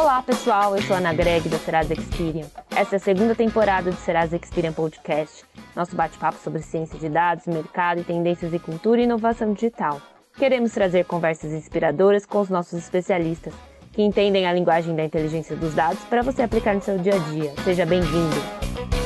Olá pessoal, eu sou Ana Greg da Serasa Experian. Essa é a segunda temporada do Serasa Experian Podcast, nosso bate-papo sobre ciência de dados, mercado e tendências de cultura e inovação digital. Queremos trazer conversas inspiradoras com os nossos especialistas, que entendem a linguagem da inteligência dos dados para você aplicar no seu dia a dia. Seja bem-vindo!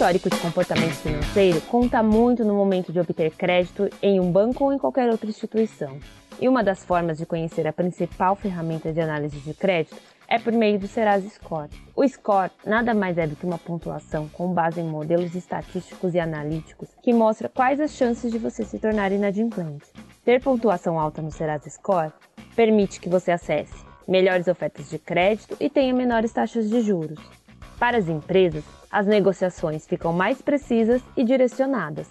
Histórico de comportamento financeiro conta muito no momento de obter crédito em um banco ou em qualquer outra instituição. E uma das formas de conhecer a principal ferramenta de análise de crédito é por meio do Serasa Score. O score nada mais é do que uma pontuação com base em modelos estatísticos e analíticos que mostra quais as chances de você se tornar inadimplente. Ter pontuação alta no Serasa Score permite que você acesse melhores ofertas de crédito e tenha menores taxas de juros. Para as empresas, as negociações ficam mais precisas e direcionadas.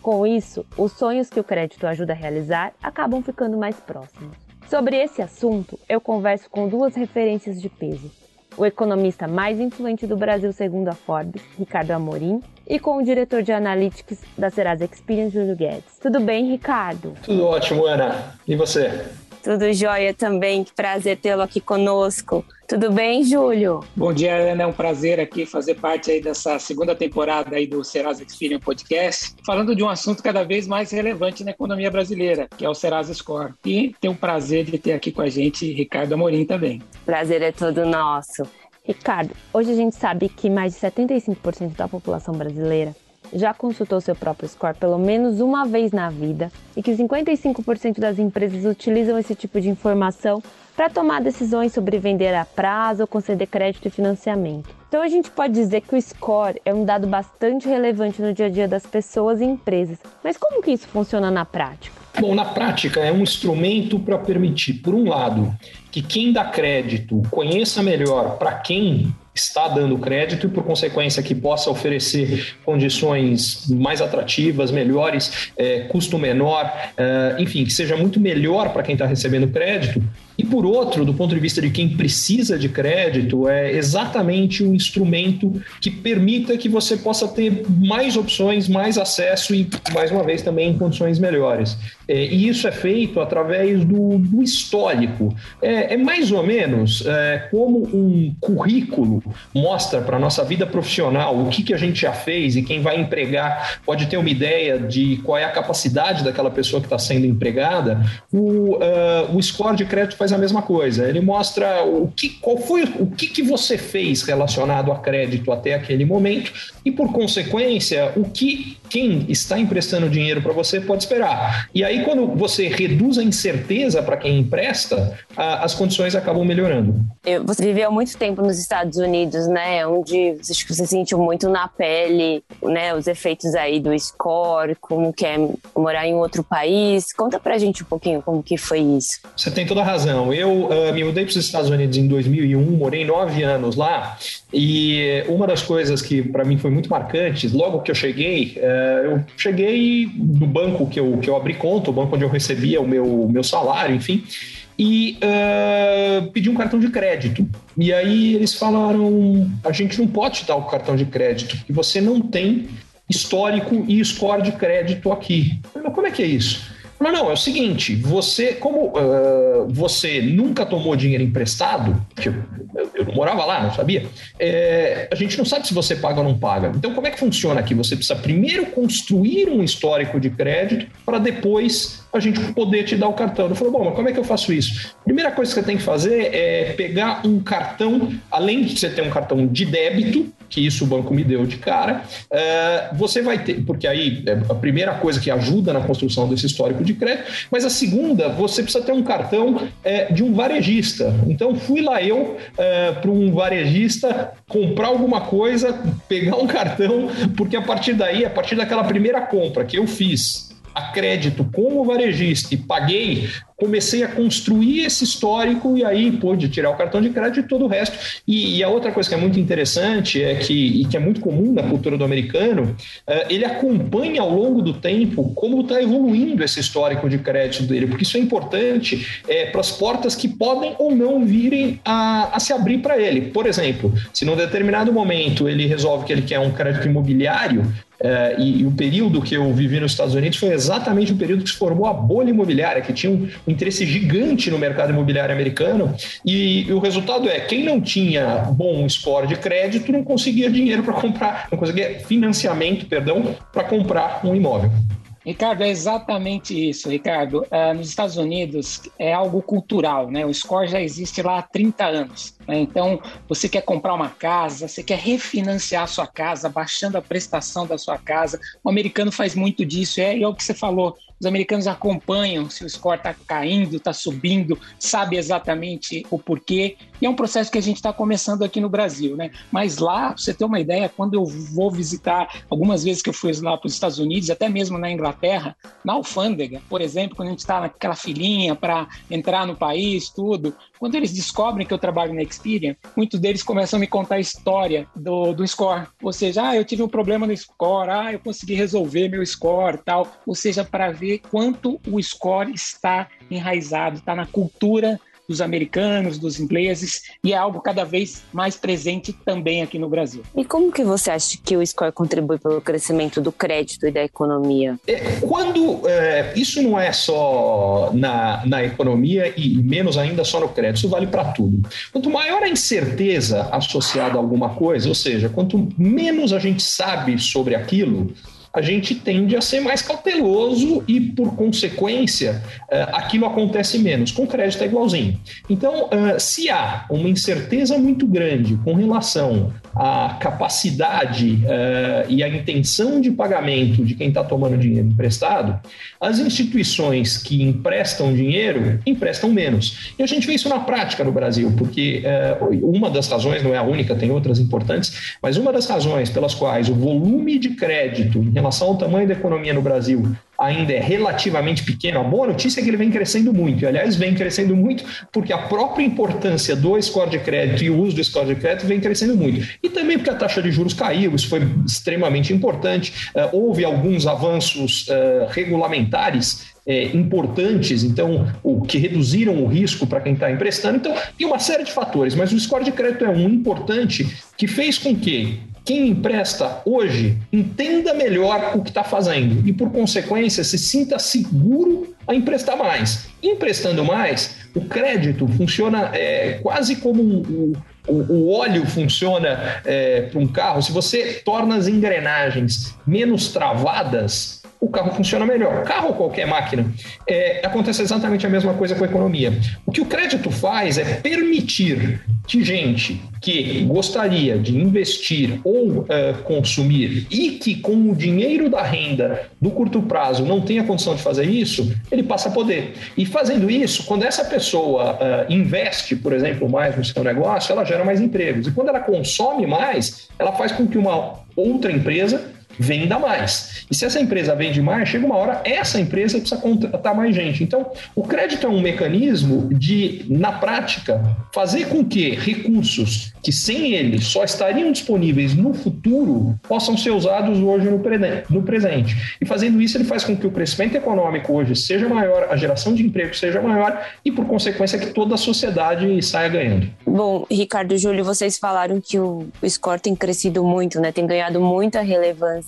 Com isso, os sonhos que o crédito ajuda a realizar acabam ficando mais próximos. Sobre esse assunto, eu converso com duas referências de peso. O economista mais influente do Brasil, segundo a Forbes, Ricardo Amorim, e com o diretor de Analytics da Serasa Experience, Júlio Guedes. Tudo bem, Ricardo? Tudo ótimo, Ana. E você? Tudo jóia também, que prazer tê-lo aqui conosco. Tudo bem, Júlio? Bom dia, Ana. É um prazer aqui fazer parte aí dessa segunda temporada aí do Serasa Experience Podcast, falando de um assunto cada vez mais relevante na economia brasileira, que é o Serasa Score. E tem o prazer de ter aqui com a gente Ricardo Amorim também. Prazer é todo nosso. Ricardo, hoje a gente sabe que mais de 75% da população brasileira já consultou seu próprio score pelo menos uma vez na vida e que 55% das empresas utilizam esse tipo de informação para tomar decisões sobre vender a prazo ou conceder crédito e financiamento. Então a gente pode dizer que o score é um dado bastante relevante no dia a dia das pessoas e empresas. Mas como que isso funciona na prática? Bom, na prática é um instrumento para permitir, por um lado, que quem dá crédito conheça melhor para quem está dando crédito e, por consequência, que possa oferecer condições mais atrativas, melhores, é, custo menor, é, enfim, que seja muito melhor para quem está recebendo crédito. E por outro, do ponto de vista de quem precisa de crédito, é exatamente um instrumento que permita que você possa ter mais opções, mais acesso e, mais uma vez, também em condições melhores. É, e isso é feito através do, do histórico. É, é, mais ou menos é, como um currículo mostra para a nossa vida profissional o que, que a gente já fez e quem vai empregar pode ter uma ideia de qual é a capacidade daquela pessoa que está sendo empregada. O, uh, o score de crédito faz a mesma coisa. Ele mostra o que, qual foi o que, que você fez relacionado a crédito até aquele momento e, por consequência, o que quem está emprestando dinheiro para você pode esperar. E aí, quando você reduz a incerteza para quem empresta, as condições acabam melhorando. Você viveu muito tempo nos Estados Unidos, né? Onde você sentiu muito na pele, né? Os efeitos aí do score, como que é morar em outro país. Conta pra gente um pouquinho como que foi isso. Você tem toda a razão. Eu uh, me mudei para os Estados Unidos em 2001, morei nove anos lá. E uma das coisas que para mim foi muito marcante, logo que eu cheguei, uh, eu cheguei no banco que eu, que eu abri conta, o banco onde eu recebia o meu, meu salário, enfim e uh, pedi um cartão de crédito. E aí eles falaram: a gente não pode te dar o cartão de crédito, porque você não tem histórico e score de crédito aqui. Mas como é que é isso? Não, não, é o seguinte, você, como uh, você nunca tomou dinheiro emprestado, que eu, eu, não morava lá, não sabia, é, a gente não sabe se você paga ou não paga. Então, como é que funciona aqui? Você precisa primeiro construir um histórico de crédito para depois a gente poder te dar o cartão. Eu falei, bom, mas como é que eu faço isso? Primeira coisa que você tem que fazer é pegar um cartão, além de você ter um cartão de débito, que isso o banco me deu de cara, uh, você vai ter, porque aí é a primeira coisa que ajuda na construção desse histórico de crédito, mas a segunda, você precisa ter um cartão é, de um varejista. Então fui lá eu é, para um varejista comprar alguma coisa, pegar um cartão, porque a partir daí, a partir daquela primeira compra que eu fiz a crédito como varejista e paguei, comecei a construir esse histórico e aí pude tirar o cartão de crédito e todo o resto. E, e a outra coisa que é muito interessante é que, e que é muito comum na cultura do americano, uh, ele acompanha ao longo do tempo como está evoluindo esse histórico de crédito dele, porque isso é importante é, para as portas que podem ou não virem a, a se abrir para ele. Por exemplo, se num determinado momento ele resolve que ele quer um crédito imobiliário, É, e, e, o período que eu vivi nos Estados Unidos foi exatamente o período que se formou a bolha imobiliária, que tinha um, um interesse gigante no mercado imobiliário americano. E, e, o resultado é: quem não tinha bom score de crédito não conseguia dinheiro para comprar, não conseguia financiamento, perdão, para comprar um imóvel. Ricardo, é exatamente isso, Ricardo. Uh, nos Estados Unidos é algo cultural, né? O score já existe lá há 30 anos. Né? Então, você quer comprar uma casa, você quer refinanciar a sua casa, baixando a prestação da sua casa. O americano faz muito disso, é, é o que você falou. Os americanos acompanham se o score está caindo, está subindo, sabe exatamente o porquê. E é um processo que a gente está começando aqui no Brasil, né? Mas lá, você ter uma ideia, quando eu vou visitar, algumas vezes que eu fui lá para os Estados Unidos, até mesmo na Inglaterra, na alfândega, por exemplo, quando a gente está naquela filinha para entrar no país, tudo, quando eles descobrem que eu trabalho na Experian, muitos deles começam a me contar a história do, do score. Ou seja, ah, eu tive um problema no score, ah, eu consegui resolver meu score, tal. Ou seja, para ver quanto o score está enraizado, está na cultura dos americanos, dos ingleses, e é algo cada vez mais presente também aqui no Brasil. E como que você acha que o score contribui pelo crescimento do crédito e da economia? É, quando é, isso não é só na, na economia e menos ainda só no crédito, isso vale para tudo. Quanto maior a incerteza associada a alguma coisa, ou seja, quanto menos a gente sabe sobre aquilo, a gente tende a ser mais cauteloso e, por consequência, eh, aquilo acontece menos. Com crédito é igualzinho. Então, eh, se há uma incerteza muito grande com relação à capacidade eh, e à intenção de pagamento de quem está tomando dinheiro emprestado, as instituições que emprestam dinheiro emprestam menos. E a gente vê isso na prática no Brasil, porque uma das razões, não é a única, tem outras importantes, mas uma das razões pelas quais o volume de crédito relação ao tamanho da economia no Brasil ainda é relativamente pequeno, a boa notícia é que ele vem crescendo muito. E, aliás, vem crescendo muito porque a própria importância do score de crédito e o uso do score de crédito vem crescendo muito. E também porque a taxa de juros caiu, isso foi extremamente importante. Uh, houve alguns avanços uh, regulamentares é, importantes, então, o que reduziram o risco para quem está emprestando. Então, tem uma série de fatores, mas o score de crédito é um importante que fez com que quem empresta hoje entenda melhor o que está fazendo e, por consequência, se sinta seguro a emprestar mais. Emprestando mais, o crédito funciona é, quase como o, o, o, óleo funciona é, para um carro. Se você torna as engrenagens menos travadas, o carro funciona melhor. Carro ou qualquer máquina. É, acontece exatamente a mesma coisa com a economia. O que o crédito faz é permitir que gente que gostaria de investir ou uh, consumir e que com o dinheiro da renda do curto prazo não tenha condição de fazer isso, ele passa a poder. E fazendo isso, quando essa pessoa uh, investe, por exemplo, mais no seu negócio, ela gera mais empregos. E quando ela consome mais, ela faz com que uma outra empresa venda mais. E se essa empresa vende mais, chega uma hora, essa empresa precisa contratar mais gente. Então, o crédito é um mecanismo de, na prática, fazer com que recursos que sem ele só estariam disponíveis no futuro possam ser usados hoje no presente. E fazendo isso, ele faz com que o crescimento econômico hoje seja maior, a geração de emprego seja maior e, por consequência, que toda a sociedade saia ganhando. Bom, Ricardo e Júlio, vocês falaram que o score tem crescido muito, né? tem ganhado muita relevância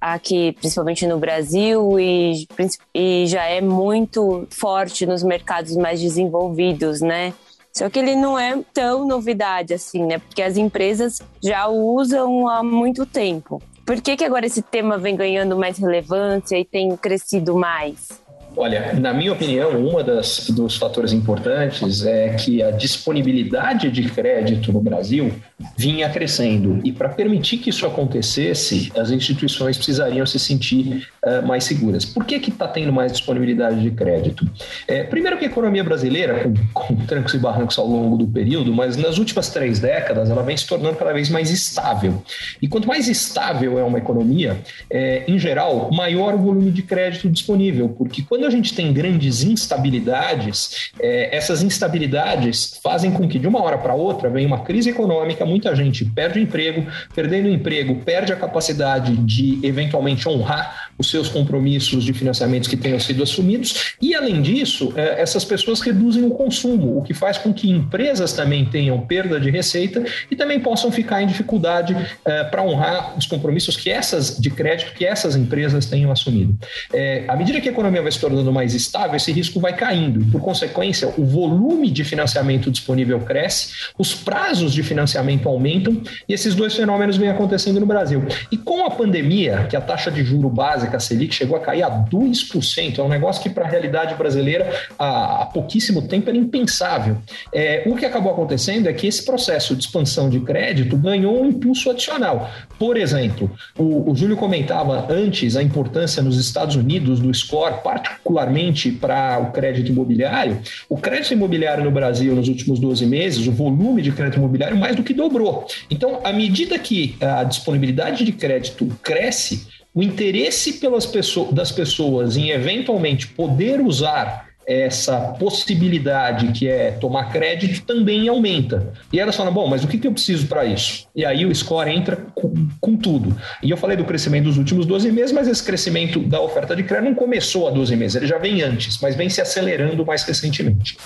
aqui, principalmente no Brasil, e, e já é muito forte nos mercados mais desenvolvidos, né? Só que ele não é tão novidade assim, né? Porque as empresas já o usam há muito tempo. Por que, que agora esse tema vem ganhando mais relevância e tem crescido mais? Olha, na minha opinião, uma das dos fatores importantes é que a disponibilidade de crédito no Brasil vinha crescendo e para permitir que isso acontecesse, as instituições precisariam se sentir uh, mais seguras. Por que está tendo mais disponibilidade de crédito? É, primeiro que a economia brasileira, com, com trancos e barrancos ao longo do período, mas nas últimas três décadas ela vem se tornando cada vez mais estável. E quanto mais estável é uma economia, é, em geral, maior o volume de crédito disponível, porque quando a gente tem grandes instabilidades, é, essas instabilidades fazem com que de uma hora para outra venha uma crise econômica, muita gente perde o emprego, perdendo o emprego, perde a capacidade de eventualmente honrar os seus compromissos de financiamentos que tenham sido assumidos, e além disso, é, essas pessoas reduzem o consumo, o que faz com que empresas também tenham perda de receita e também possam ficar em dificuldade é, para honrar os compromissos que essas de crédito que essas empresas tenham assumido. É, à medida que a economia vai se tornando mais estável, esse risco vai caindo, e por consequência, o volume de financiamento disponível cresce, os prazos de financiamento aumentam, e esses dois fenômenos vêm acontecendo no Brasil. E com a pandemia, que a taxa de juro base básica Selic chegou a cair a 2%. É um negócio que, para a realidade brasileira, há, há, pouquíssimo tempo era impensável. É, o que acabou acontecendo é que esse processo de expansão de crédito ganhou um impulso adicional. Por exemplo, o, o Júlio comentava antes a importância nos Estados Unidos do score, particularmente para o crédito imobiliário. O crédito imobiliário no Brasil, nos últimos 12 meses, o volume de crédito imobiliário mais do que dobrou. Então, à medida que a disponibilidade de crédito cresce, o interesse pelas pessoas, das pessoas em eventualmente poder usar essa possibilidade que é tomar crédito também aumenta. E elas falam, bom, mas o que, que eu preciso para isso? E aí o score entra com, com, tudo. E eu falei do crescimento dos últimos 12 meses, mas esse crescimento da oferta de crédito não começou há 12 meses, ele já vem antes, mas vem se acelerando mais recentemente.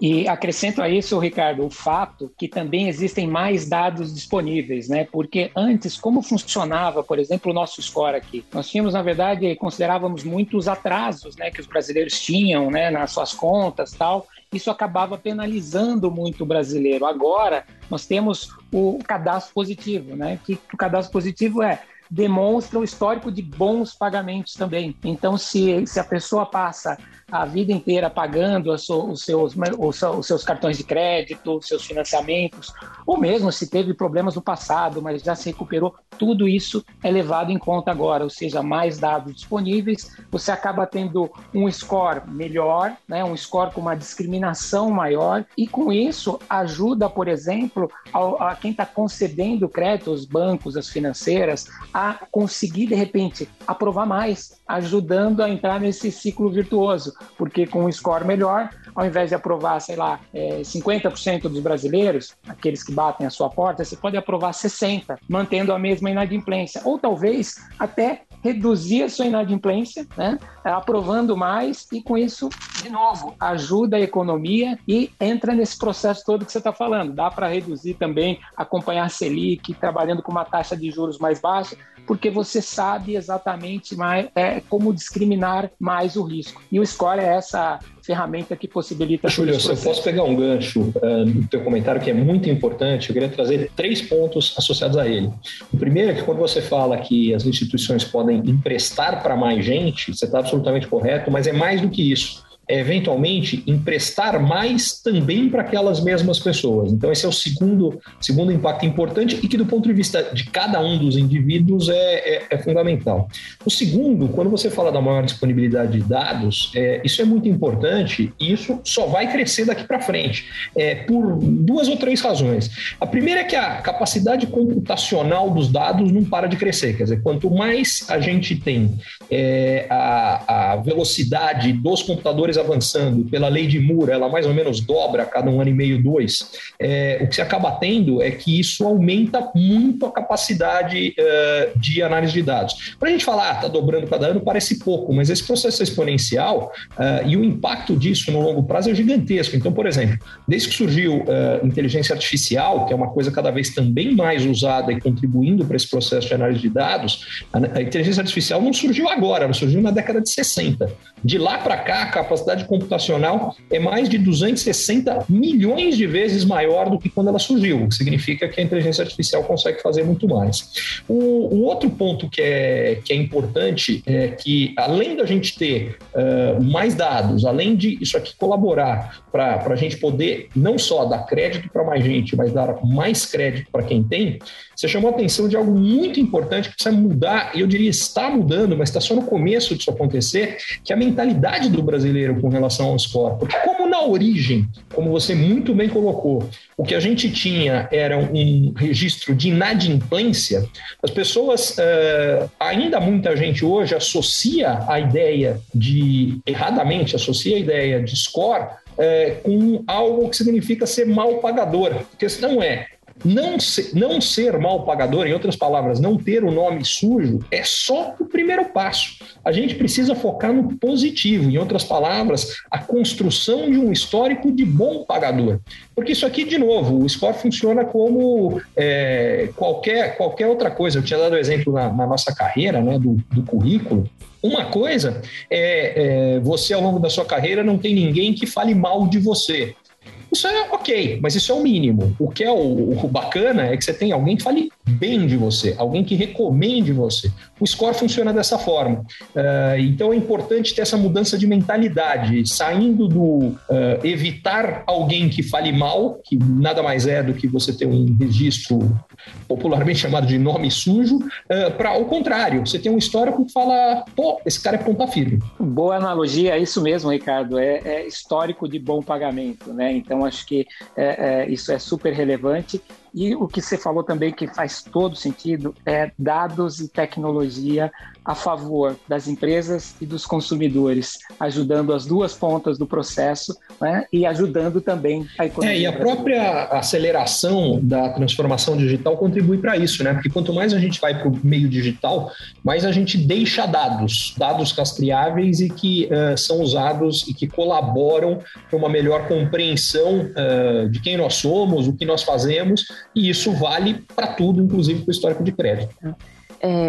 E acrescento a isso, Ricardo, o fato que também existem mais dados disponíveis, né? Porque antes, como funcionava, por exemplo, o nosso score aqui? Nós tínhamos, na verdade, considerávamos muitos atrasos, né, que os brasileiros tinham, né, nas suas contas, tal. Isso acabava penalizando muito o brasileiro. Agora, nós temos o cadastro positivo, né? Que o cadastro positivo é demonstra o histórico de bons pagamentos também. Então, se, se a pessoa passa a vida inteira pagando os seus, os seus cartões de crédito, seus financiamentos, ou mesmo se teve problemas no passado, mas já se recuperou, tudo isso é levado em conta agora, ou seja, mais dados disponíveis, você acaba tendo um score melhor, né, um score com uma discriminação maior, e com isso ajuda, por exemplo, a, a quem está concedendo crédito, os bancos, as financeiras, a conseguir, de repente, aprovar mais, ajudando a entrar nesse ciclo virtuoso porque com um score melhor, ao invés de aprovar, sei lá, é, 50% dos brasileiros, aqueles que batem a sua porta, você pode aprovar 60%, mantendo a mesma inadimplência. Ou talvez até reduzir a sua inadimplência, né? aprovando mais e com isso, de novo, ajuda a economia e entra nesse processo todo que você está falando. Dá para reduzir também, acompanhar a Selic, trabalhando com uma taxa de juros mais baixa, porque você sabe exatamente mais, é, como discriminar mais o risco. E o score é essa ferramenta que possibilita. Júlio, se eu posso pegar um gancho uh, no teu comentário que é muito importante, eu queria trazer três pontos associados a ele. O primeiro é que quando você fala que as instituições podem emprestar para mais gente, você está absolutamente correto, mas é mais do que isso eventualmente emprestar mais também para aquelas mesmas pessoas. Então, esse é o segundo, segundo impacto importante e que, do ponto de vista de cada um dos indivíduos, é, é, é fundamental. O segundo, quando você fala da maior disponibilidade de dados, é, isso é muito importante e isso só vai crescer daqui para frente, é, por duas ou três razões. A primeira é que a capacidade computacional dos dados não para de crescer, quer dizer, quanto mais a gente tem é, a, a velocidade dos computadores avançando, pela lei de Moore, ela mais ou menos dobra a cada um ano e meio, dois, é, o que se acaba tendo é que isso aumenta muito a capacidade uh, de análise de dados. Para a gente falar, está ah, dobrando cada ano, parece pouco, mas esse processo é exponencial uh, e o impacto disso no longo prazo é gigantesco. Então, por exemplo, desde que surgiu uh, inteligência artificial, que é uma coisa cada vez também mais usada e contribuindo para esse processo de análise de dados, a, a inteligência artificial não surgiu agora, ela surgiu na década de 60. De lá para cá, a capacidade computacional é mais de 260 milhões de vezes maior do que quando ela surgiu, o que significa que a inteligência artificial consegue fazer muito mais. O, o outro ponto que é, que é importante é que, além da gente ter uh, mais dados, além de isso aqui colaborar para a gente poder não só dar crédito para mais gente, mas dar mais crédito para quem tem, você chamou a atenção de algo muito importante que precisa mudar, e eu diria está mudando, mas está só no começo disso acontecer, que é a mentalidade do brasileiro com relação ao score. Porque como na origem, como você muito bem colocou, o que a gente tinha era um registro de inadimplência, as pessoas, uh, ainda muita gente hoje associa a ideia de, erradamente, associa a ideia de score é, com algo que significa ser mal pagador, isso não é Não, ser, não ser mal pagador, em outras palavras, não ter o nome sujo, é só o primeiro passo. A gente precisa focar no positivo, em outras palavras, a construção de um histórico de bom pagador. Porque isso aqui, de novo, o score funciona como é, qualquer, qualquer outra coisa. Eu tinha dado exemplo na, na nossa carreira, né, do, do currículo. Uma coisa é, é, você, ao longo da sua carreira, não tem ninguém que fale mal de você. Isso é ok, mas isso é o mínimo. O que é o, o, bacana é que você tem alguém que fale bem de você, alguém que recomende você. O score funciona dessa forma. Uh, então é importante ter essa mudança de mentalidade, saindo do uh, evitar alguém que fale mal, que nada mais é do que você ter um registro popularmente chamado de nome sujo, uh, ah, para o contrário, você tem um histórico que fala, pô, esse cara é ponta firme. Boa analogia, é isso mesmo, Ricardo, é, é histórico de bom pagamento, né? Então acho que é, é, isso é super relevante e o que você falou também que faz todo sentido é dados e tecnologia a favor das empresas e dos consumidores, ajudando as duas pontas do processo né, e ajudando também a economia. É, e a própria aceleração da transformação digital contribui para isso, né? Porque quanto mais a gente vai para o meio digital, mais a gente deixa dados, dados rastreáveis e que uh, são usados e que colaboram para uma melhor compreensão uh, de quem nós somos, o que nós fazemos e isso vale para tudo, inclusive para o histórico de crédito. É,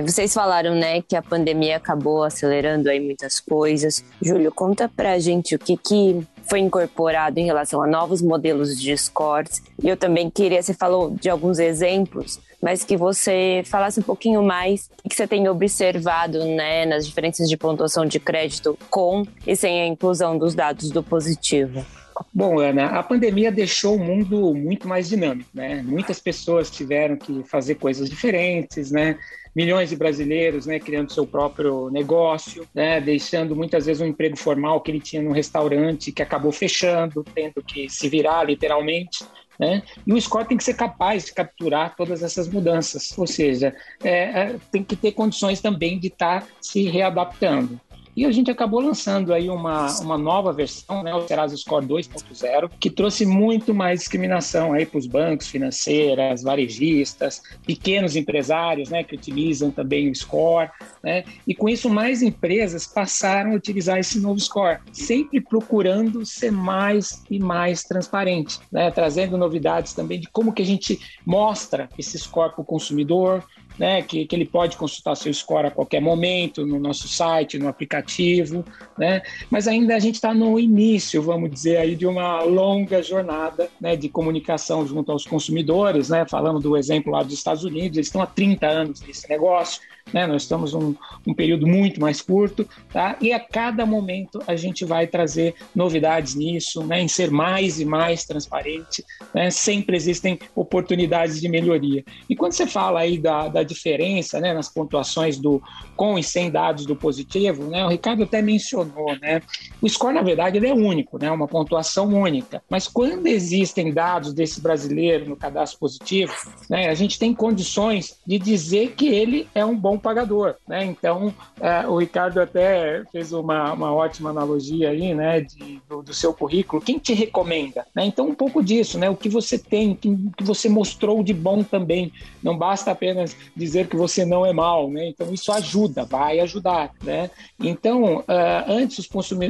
vocês falaram, né, que a pandemia acabou acelerando aí muitas coisas. Júlio, conta pra gente o que, que foi incorporado em relação a novos modelos de scores. E eu também queria, você falou de alguns exemplos, mas que você falasse um pouquinho mais o que você tem observado, né, nas diferenças de pontuação de crédito com e sem a inclusão dos dados do positivo. Bom, Ana, a pandemia deixou o mundo muito mais dinâmico, né? Muitas pessoas tiveram que fazer coisas diferentes, né? Milhões de brasileiros, né, criando seu próprio negócio, né, deixando muitas vezes um emprego formal que ele tinha no restaurante que acabou fechando, tendo que se virar literalmente. Né? E o score tem que ser capaz de capturar todas essas mudanças, ou seja, é, é, tem que ter condições também de estar tá se readaptando. E a gente acabou lançando aí uma, uma nova versão, né, o Serasa Score 2.0, que trouxe muito mais discriminação aí para os bancos, financeiras, varejistas, pequenos empresários, né, que utilizam também o Score, né? E com isso mais empresas passaram a utilizar esse novo Score, sempre procurando ser mais e mais transparente, né, trazendo novidades também de como que a gente mostra esse score para o consumidor, né, que, que ele pode consultar seu score a qualquer momento no nosso site, no aplicativo, né, mas ainda a gente está no início, vamos dizer, aí de uma longa jornada né, de comunicação junto aos consumidores, né, falando do exemplo lá dos Estados Unidos, eles estão há 30 anos nesse negócio, né? Nós estamos um, um período muito mais curto, tá? E a cada momento a gente vai trazer novidades nisso, né? Em ser mais e mais transparente, né? Sempre existem oportunidades de melhoria. E quando você fala aí da, da diferença, né? Nas pontuações do com e sem dados do positivo, né? O Ricardo até mencionou, né? O score na verdade ele é único, né? Uma pontuação única. Mas quando existem dados desse brasileiro no cadastro positivo, né? A gente tem condições de dizer que ele é um bom pagador, né? Então, é, o Ricardo até fez uma, uma ótima analogia aí, né, de, do, do, seu currículo. Quem te recomenda? Né? Então, um pouco disso, né? O que você tem, o que, você mostrou de bom também. Não basta apenas dizer que você não é mal, né? Então, isso ajuda, vai ajudar, né? Então, uh, antes os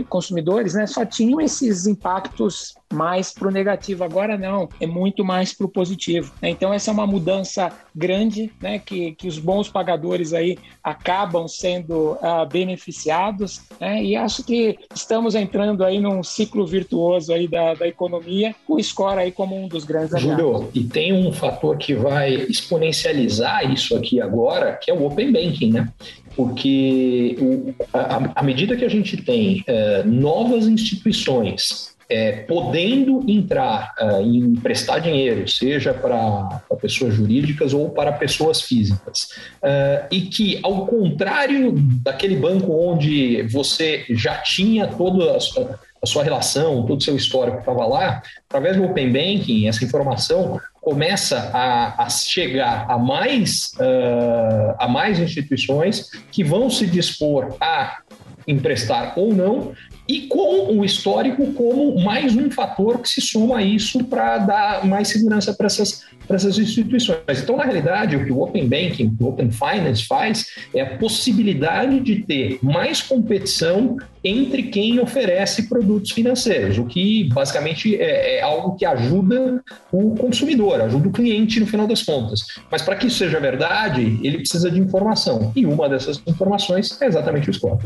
consumidores, né, só tinham esses impactos mais para o negativo. Agora não, é muito mais para o positivo. Né? Então essa é uma mudança grande, né? Que, que os bons pagadores aí acabam sendo uh, beneficiados, né? E acho que estamos entrando aí num ciclo virtuoso aí da, da economia, o score aí como um dos grandes Júlio, e tem um fator que vai exponencializar isso aqui agora, que é o Open Banking, né? Porque à medida que a gente tem uh, novas instituições é, podendo entrar uh, e emprestar dinheiro, seja para pessoas jurídicas ou para pessoas físicas, uh, e que, ao contrário daquele banco onde você já tinha toda a sua, a sua relação, todo o seu histórico estava lá, através do Open Banking, essa informação começa a, a chegar a mais, uh, a mais instituições que vão se dispor a emprestar ou não, e com o histórico como mais um fator que se soma a isso para dar mais segurança para essas, essas instituições. Então, na realidade, o que o Open Banking, o Open Finance faz é a possibilidade de ter mais competição entre quem oferece produtos financeiros, o que basicamente é, é algo que ajuda o consumidor, ajuda o cliente no final das contas. Mas para que isso seja verdade, ele precisa de informação. E uma dessas informações é exatamente o score.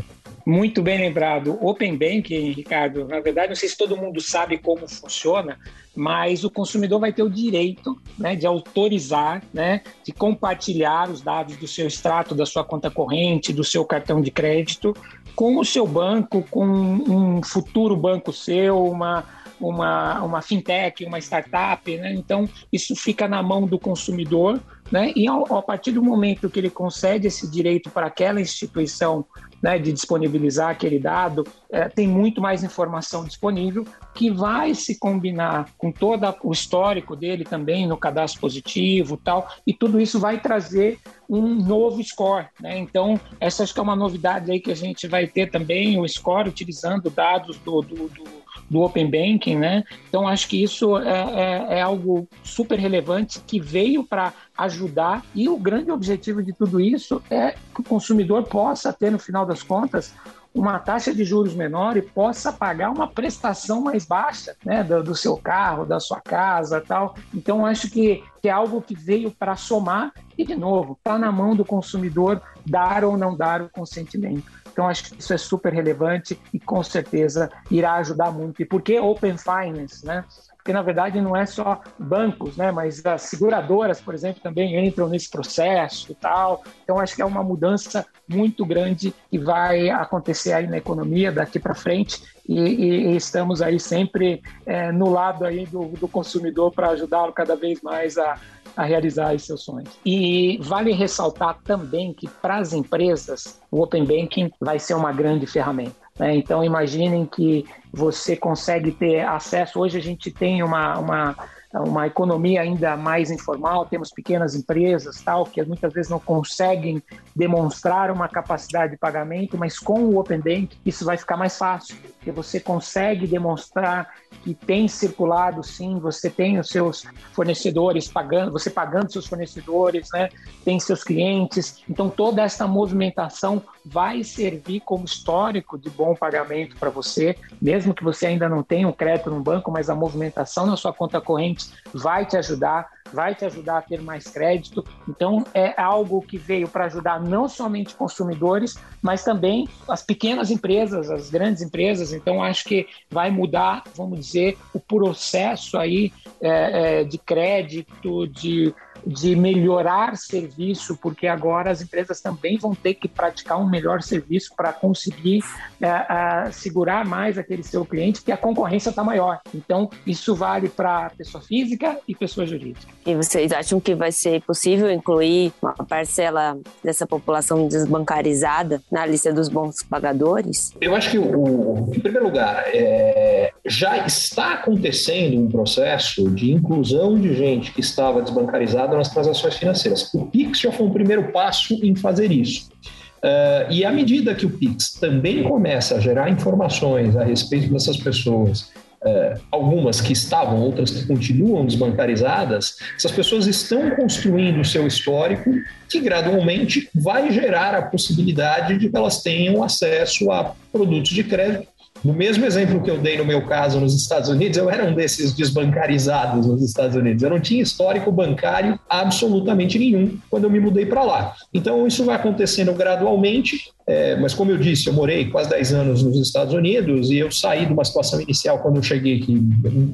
Muito bem lembrado. Open Banking, Ricardo, na verdade, não sei se todo mundo sabe como funciona, mas o consumidor vai ter o direito né, de autorizar, né, de compartilhar os dados do seu extrato, da sua conta corrente, do seu cartão de crédito com o seu banco, com um futuro banco seu, uma, uma, uma fintech, uma startup. Né? Então, isso fica na mão do consumidor. Né? E ao, a partir do momento que ele concede esse direito para aquela instituição né, de disponibilizar aquele dado, é, tem muito mais informação disponível que vai se combinar com todo o histórico dele também no cadastro positivo tal, e tudo isso vai trazer um novo score. Né? Então, essa acho que é uma novidade aí que a gente vai ter também, o score utilizando dados do, do, do do Open Banking, né? Então acho que isso é, é, é algo super relevante que veio para ajudar e o grande objetivo de tudo isso é que o consumidor possa ter no final das contas uma taxa de juros menor e possa pagar uma prestação mais baixa né, do, do seu carro, da sua casa tal. Então, acho que, que é algo que veio para somar e, de novo, está na mão do consumidor dar ou não dar o consentimento. Então, acho que isso é super relevante e com certeza irá ajudar muito. E por que Open Finance? Né? Porque, na verdade, não é só bancos, né? mas as seguradoras, por exemplo, também entram nesse processo e tal. Então, acho que é uma mudança muito grande que vai acontecer aí na economia daqui para frente. E, e, estamos aí sempre é, no lado aí do, do consumidor para ajudá-lo cada vez mais a, a realizar seus sonhos. E vale ressaltar também que para as empresas o Open Banking vai ser uma grande ferramenta. Né? Então imaginem que você consegue ter acesso. Hoje a gente tem uma, uma uma economia ainda mais informal, temos pequenas empresas tal que muitas vezes não conseguem demonstrar uma capacidade de pagamento, mas com o Open Bank isso vai ficar mais fácil, porque você consegue demonstrar que tem circulado sim, você tem os seus fornecedores pagando, você pagando seus fornecedores, né? Tem seus clientes. Então toda essa movimentação vai servir como histórico de bom pagamento para você, mesmo que você ainda não tenha um crédito no banco, mas a movimentação na sua conta corrente vai te ajudar vai te ajudar a ter mais crédito. Então, é algo que veio para ajudar não somente consumidores, mas também as pequenas empresas, as grandes empresas. Então, acho que vai mudar, vamos dizer, o processo aí é, é, de crédito, de de melhorar serviço, porque agora as empresas também vão ter que praticar um melhor serviço para conseguir é, segurar mais aquele seu cliente, que a concorrência está maior. Então, isso vale para pessoa física e pessoa jurídica. E vocês acham que vai ser possível incluir uma parcela dessa população desbancarizada na lista dos bons pagadores? Eu acho que, o, em primeiro lugar, é, já está acontecendo um processo de inclusão de gente que estava desbancarizada nas transações financeiras. O Pix já foi um primeiro passo em fazer isso. Uh, e à medida que o Pix também começa a gerar informações a respeito dessas pessoas, uh, algumas que estavam, outras que continuam desbancarizadas, essas pessoas estão construindo o seu histórico que gradualmente vai gerar a possibilidade de que elas tenham acesso a produtos de crédito no mesmo exemplo que eu dei no meu caso nos Estados Unidos, eu era um desses desbancarizados nos Estados Unidos. Eu não tinha histórico bancário absolutamente nenhum quando eu me mudei para lá. Então, isso vai acontecendo gradualmente. É, mas, como eu disse, eu morei quase 10 anos nos Estados Unidos e eu saí de uma situação inicial quando eu cheguei que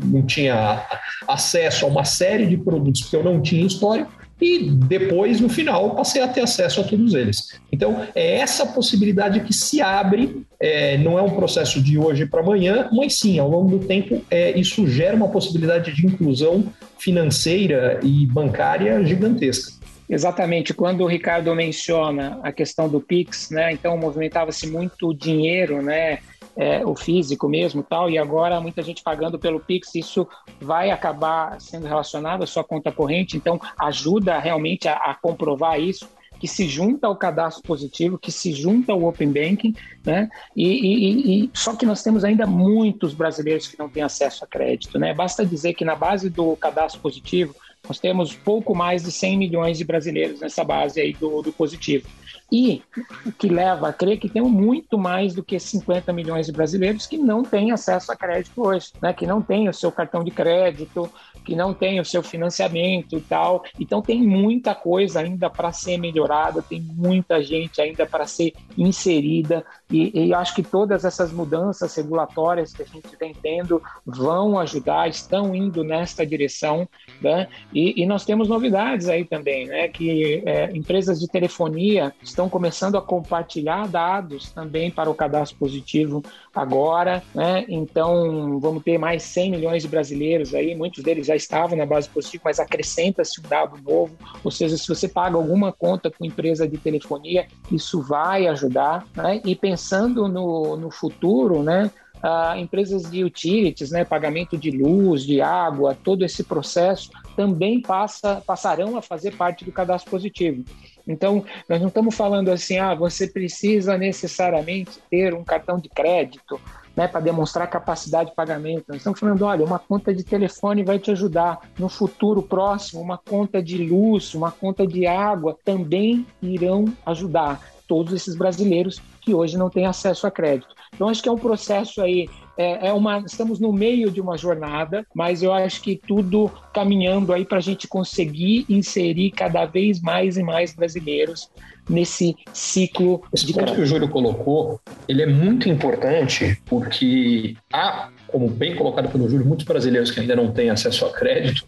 não tinha acesso a uma série de produtos porque eu não tinha histórico e depois, no final, passei a ter acesso a todos eles. Então, é essa possibilidade que se abre, é, não é um processo de hoje para amanhã, mas sim, ao longo do tempo, é, isso gera uma possibilidade de inclusão financeira e bancária gigantesca. Exatamente, quando o Ricardo menciona a questão do Pix, né, então movimentava-se muito dinheiro, né, é, o físico mesmo tal, e agora muita gente pagando pelo Pix, isso vai acabar sendo relacionado à sua conta corrente, então ajuda realmente a, a comprovar isso. que se junta ao cadastro positivo, que se junta ao Open Banking, né? E, e, e, só que nós temos ainda muitos brasileiros que não têm acesso a crédito, né? Basta dizer que na base do cadastro positivo nós temos pouco mais de 100 milhões de brasileiros nessa base aí do, do positivo. E o que leva a crer que tem muito mais do que 50 milhões de brasileiros que não têm acesso a crédito hoje, né? que não têm o seu cartão de crédito, que não tem o seu financiamento e tal. Então tem muita coisa ainda para ser melhorada, tem muita gente ainda para ser inserida e, e acho que todas essas mudanças regulatórias que a gente vem tendo vão ajudar, estão indo nesta direção, né? E, e nós temos novidades aí também, né? Que é, empresas de telefonia estão começando a compartilhar dados também para o cadastro positivo agora, né? Então vamos ter mais 100 milhões de brasileiros aí, muitos deles já estavam na base positiva, mas acrescenta-se um dado novo. Ou seja, se você paga alguma conta com empresa de telefonia, isso vai ajudar. Né? E pensando no, no futuro, né? Uh, empresas de utilities, né, pagamento de luz, de água, todo esse processo também passa, passarão a fazer parte do cadastro positivo. Então, nós não estamos falando assim, ah, você precisa necessariamente ter um cartão de crédito, né, para demonstrar capacidade de pagamento. Nós estamos falando, olha, uma conta de telefone vai te ajudar. No futuro próximo, uma conta de luz, uma conta de água também irão ajudar todos esses brasileiros que hoje não têm acesso a crédito. Então, acho que é um processo aí é, é, uma, estamos no meio de uma jornada, mas eu acho que tudo caminhando aí para a gente conseguir inserir cada vez mais e mais brasileiros nesse ciclo Esse de ponto que o Júlio colocou, ele é muito importante porque há, como bem colocado pelo Júlio, muitos brasileiros que ainda não têm acesso a crédito,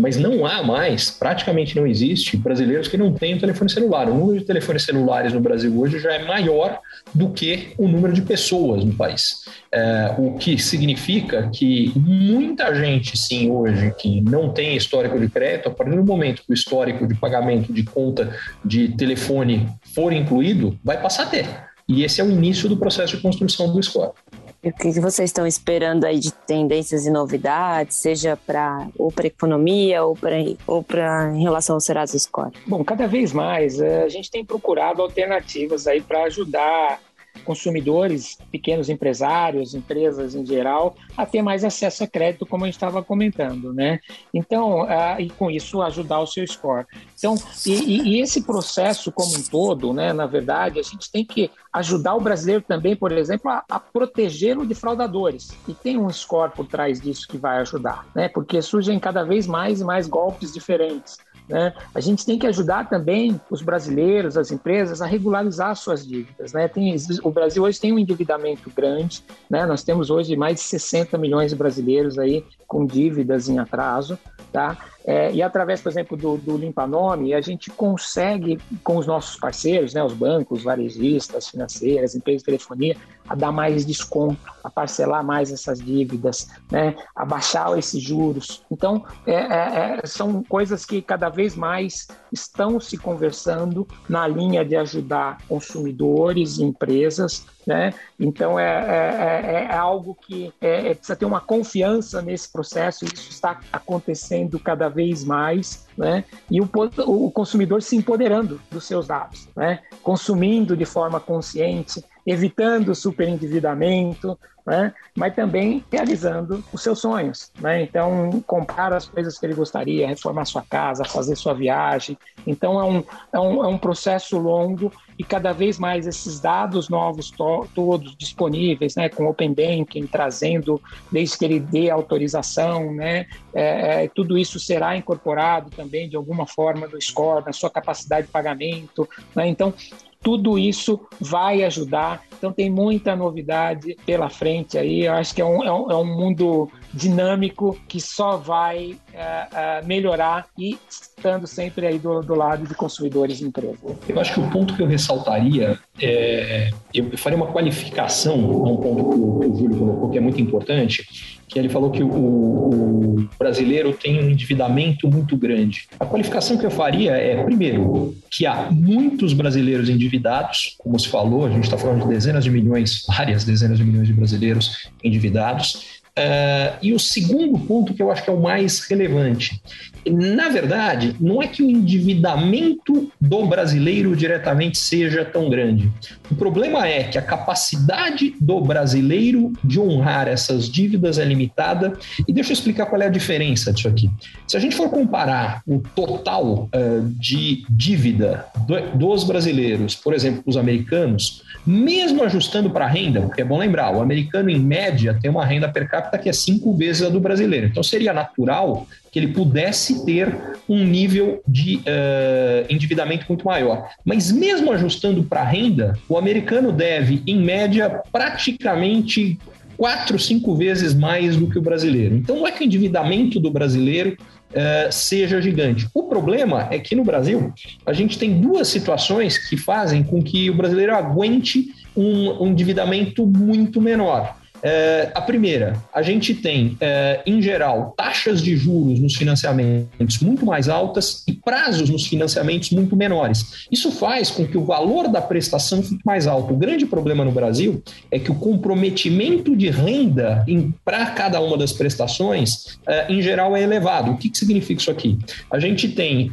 mas não há mais, praticamente não existe, brasileiros que não têm telefone celular. O número de telefones celulares no Brasil hoje já é maior do que o número de pessoas no país. É, o que significa que muita gente, sim, hoje, que não tem histórico de crédito, a partir do momento que o histórico de pagamento de conta de telefone for incluído, vai passar a ter. E esse é o início do processo de construção do score. O que vocês estão esperando aí de tendências e novidades, seja para ou para economia ou para ou para em relação ao Serasa Score? Bom, cada vez mais eh, a gente tem procurado alternativas aí para ajudar consumidores, pequenos empresários, empresas em geral, a ter mais acesso a crédito, como a gente estava comentando, né? Então, uh, e com isso ajudar o seu score. Então, e, e, esse processo como um todo, né? Na verdade, a gente tem que ajudar o brasileiro também, por exemplo, a, a protegê-lo de fraudadores. E tem um score por trás disso que vai ajudar, né? Porque surgem cada vez mais e mais golpes diferentes. Né? A gente tem que ajudar também os brasileiros, as empresas, a regularizar suas dívidas. Né? Tem, o Brasil hoje tem um endividamento grande, né? nós temos hoje mais de 60 milhões de brasileiros aí com dívidas em atraso. Tá? É, e através, por exemplo, do, do Limpa Nome, a gente consegue, com os nossos parceiros, né, os bancos, varejistas, financeiras, empresas de telefonia, a dar mais desconto, a parcelar mais essas dívidas, né, a baixar esses juros. Então, é, é, é são coisas que cada vez mais estão se conversando na linha de ajudar consumidores e empresas né? Então é, é, é, é algo que precisa ter uma confiança nesse processo, isso está acontecendo cada vez mais, né? e o, o consumidor se empoderando dos seus dados, né? consumindo de forma consciente, evitando o superendividamento, né? mas também realizando os seus sonhos. Né? Então, comprar as coisas que ele gostaria, reformar sua casa, fazer sua viagem. Então, é um, é um, é um processo longo e cada vez mais esses dados novos to todos disponíveis, né, com Open Banking, trazendo, desde que ele dê autorização, né, é, é, tudo isso será incorporado também de alguma forma no score, na sua capacidade de pagamento. Né? Então, tudo isso vai ajudar. Então tem muita novidade pela frente aí. Eu acho que é um, é um, é um mundo dinâmico que só vai uh, uh, melhorar e estando sempre aí do, do, lado de consumidores e empresas. Eu acho que o ponto que eu ressaltaria é, eu faria uma qualificação a um ponto que o, que o Júlio colocou que é muito importante, que ele falou que o, o, brasileiro tem um endividamento muito grande. A qualificação que eu faria é, primeiro, que há muitos brasileiros endividados, como se falou, a gente está falando de dezenas de milhões, várias dezenas de milhões de brasileiros endividados. Uh, e o segundo ponto, que eu acho que é o mais relevante, na verdade, não é que o endividamento do brasileiro diretamente seja tão grande. O problema é que a capacidade do brasileiro de honrar essas dívidas é limitada. E deixa eu explicar qual é a diferença disso aqui. Se a gente for comparar o total uh, de dívida do, dos brasileiros, por exemplo, os americanos, mesmo ajustando para a renda, porque é bom lembrar, o americano, em média, tem uma renda per capita que é cinco vezes a do brasileiro. Então, seria natural que ele pudesse ter um nível de uh, endividamento muito maior. Mas, mesmo ajustando para a renda, o americano deve, em média, praticamente quatro, cinco vezes mais do que o brasileiro. Então, não é que o endividamento do brasileiro Uh, seja gigante. O problema é que no Brasil a gente tem duas situações que fazem com que o brasileiro aguente um, um endividamento muito menor. É, a primeira, a gente tem, é, em geral, taxas de juros nos financiamentos muito mais altas e prazos nos financiamentos muito menores. Isso faz com que o valor da prestação fique mais alto. O grande problema no Brasil é que o comprometimento de renda para cada uma das prestações, é, em geral, é elevado. O que, que significa isso aqui? A gente tem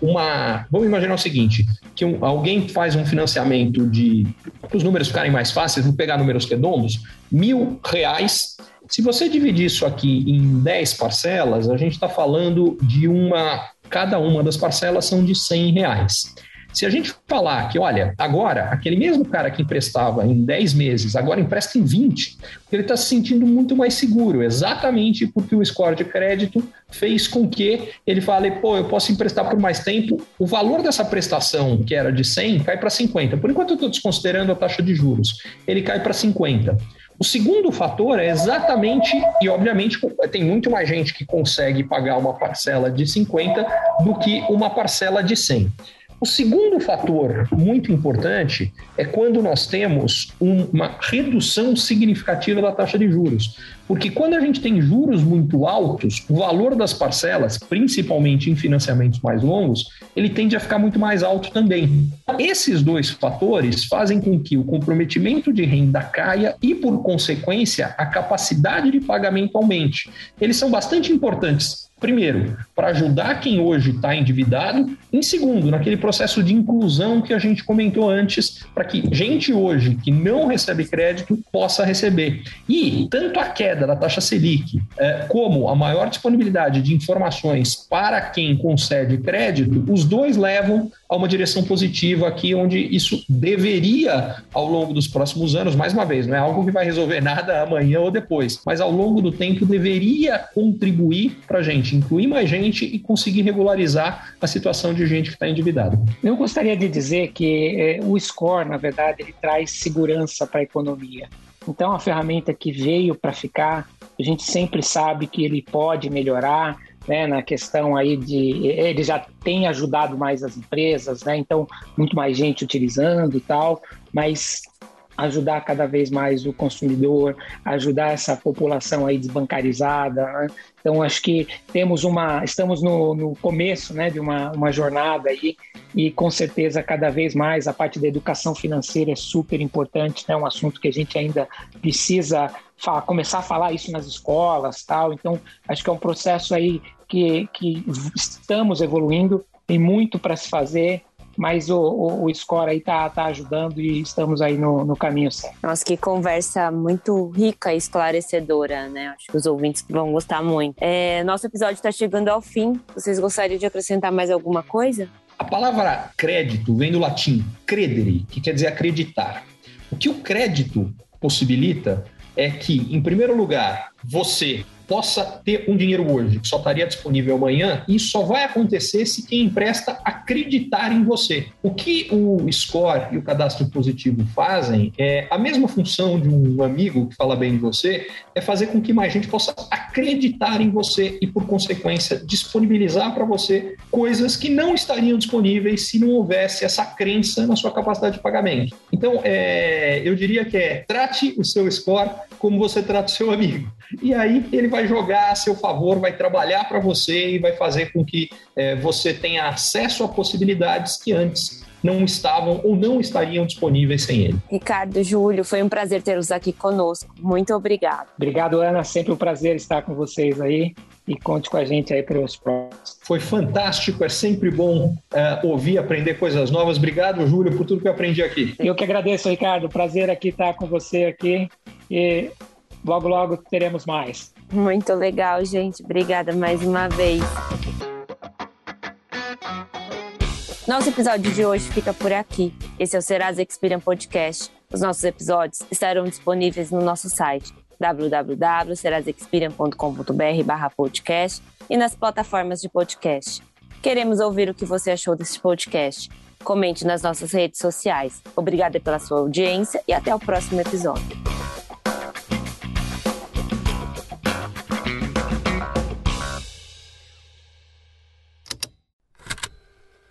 uma. Vamos imaginar o seguinte: que um, alguém faz um financiamento de. Para os números ficarem mais fáceis, vou pegar números redondos mil reais. Se você dividir isso aqui em 10 parcelas, a gente está falando de uma. Cada uma das parcelas são de 100 reais. Se a gente falar que, olha, agora, aquele mesmo cara que emprestava em 10 meses, agora empresta em 20, ele está se sentindo muito mais seguro, exatamente porque o score de crédito fez com que ele fale, pô, eu posso emprestar por mais tempo, o valor dessa prestação, que era de 100, cai para 50. Por enquanto eu estou desconsiderando a taxa de juros, ele cai para 50. O segundo fator é exatamente, e obviamente tem muito mais gente que consegue pagar uma parcela de 50 do que uma parcela de 100. O segundo fator muito importante é quando nós temos uma redução significativa da taxa de juros. Porque quando a gente tem juros muito altos, o valor das parcelas, principalmente em financiamentos mais longos, ele tende a ficar muito mais alto também. Esses dois fatores fazem com que o comprometimento de renda caia e, por consequência, a capacidade de pagamento aumente. Eles são bastante importantes Primeiro, para ajudar quem hoje está endividado. Em segundo, naquele processo de inclusão que a gente comentou antes, para que gente hoje que não recebe crédito possa receber. E tanto a queda da taxa Selic, é, como a maior disponibilidade de informações para quem concede crédito, os dois levam a uma direção positiva aqui, onde isso deveria, ao longo dos próximos anos, mais uma vez, não é algo que vai resolver nada amanhã ou depois, mas ao longo do tempo deveria contribuir para a gente, incluir mais gente e conseguir regularizar a situação de gente que está endividada. Eu gostaria de dizer que é, o score, na verdade, ele traz segurança para a economia. Então, é uma ferramenta que veio para ficar, a gente sempre sabe que ele pode melhorar, né, na questão aí de ele já tem ajudado mais as empresas, né, então muito mais gente utilizando e tal, mas ajudar cada vez mais o consumidor, ajudar essa população aí desbancarizada. Né? Então acho que temos uma, estamos no, no começo, né, de uma, uma jornada aí e com certeza cada vez mais a parte da educação financeira é super importante, é né? um assunto que a gente ainda precisa falar, começar a falar isso nas escolas, tal. Então acho que é um processo aí que, que estamos evoluindo, tem muito para se fazer mas o, o, o, score aí tá, tá ajudando e estamos aí no, no caminho certo. Nossa, que conversa muito rica e esclarecedora, né? Acho que os ouvintes vão gostar muito. É, nosso episódio está chegando ao fim. Vocês gostariam de acrescentar mais alguma coisa? A palavra crédito vem do latim credere, que quer dizer acreditar. O que o crédito possibilita é que, em primeiro lugar, você possa ter um dinheiro hoje que só estaria disponível amanhã, isso só vai acontecer se quem empresta acreditar em você. O que o score e o cadastro positivo fazem é a mesma função de um amigo que fala bem de você, é fazer com que mais gente possa acreditar em você e, por consequência, disponibilizar para você coisas que não estariam disponíveis se não houvesse essa crença na sua capacidade de pagamento. Então, é, eu diria que é trate o seu score como você trata o seu amigo. E aí ele vai jogar a seu favor, vai trabalhar para você e vai fazer com que é, você tenha acesso a possibilidades que antes não estavam ou não estariam disponíveis sem ele. Ricardo, Júlio, foi um prazer tê-los aqui conosco. Muito obrigado. Obrigado, Ana. Sempre um prazer estar com vocês aí e conte com a gente aí para os próximos. Foi fantástico, é sempre bom uh, ouvir, aprender coisas novas. Obrigado, Júlio, por tudo que eu aprendi aqui. Eu que agradeço, Ricardo. Prazer aqui estar com você aqui e logo, logo teremos mais. Muito legal, gente. Obrigada mais uma vez. Nosso episódio de hoje fica por aqui. Esse é o Serasa Experian Podcast. Os nossos episódios estarão disponíveis no nosso site www.serasexperian.com.br podcast e nas plataformas de podcast. Queremos ouvir o que você achou desse podcast. Comente nas nossas redes sociais. Obrigada pela sua audiência e até o próximo episódio.